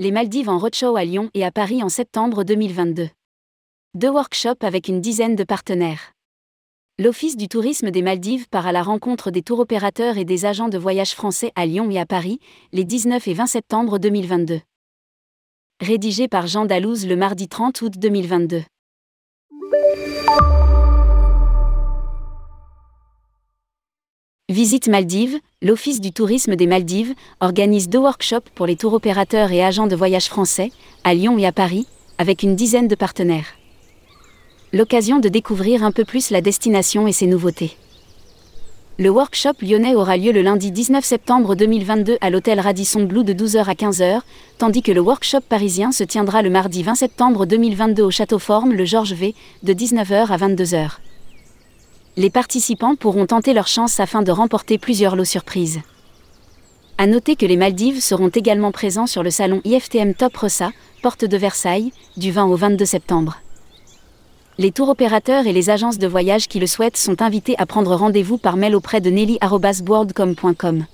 Les Maldives en roadshow à Lyon et à Paris en septembre 2022. Deux workshops avec une dizaine de partenaires. L'Office du tourisme des Maldives part à la rencontre des tour opérateurs et des agents de voyage français à Lyon et à Paris, les 19 et 20 septembre 2022. Rédigé par Jean Dalouse le mardi 30 août 2022. Visite Maldives, l'Office du tourisme des Maldives organise deux workshops pour les tour opérateurs et agents de voyage français, à Lyon et à Paris, avec une dizaine de partenaires. L'occasion de découvrir un peu plus la destination et ses nouveautés. Le workshop lyonnais aura lieu le lundi 19 septembre 2022 à l'hôtel Radisson Blue de 12h à 15h, tandis que le workshop parisien se tiendra le mardi 20 septembre 2022 au Château Forme, le Georges V, de 19h à 22h les participants pourront tenter leur chance afin de remporter plusieurs lots surprises. À noter que les Maldives seront également présents sur le salon IFTM Top Rossa, porte de Versailles, du 20 au 22 septembre. Les tours opérateurs et les agences de voyage qui le souhaitent sont invités à prendre rendez-vous par mail auprès de nelly.boardcom.com.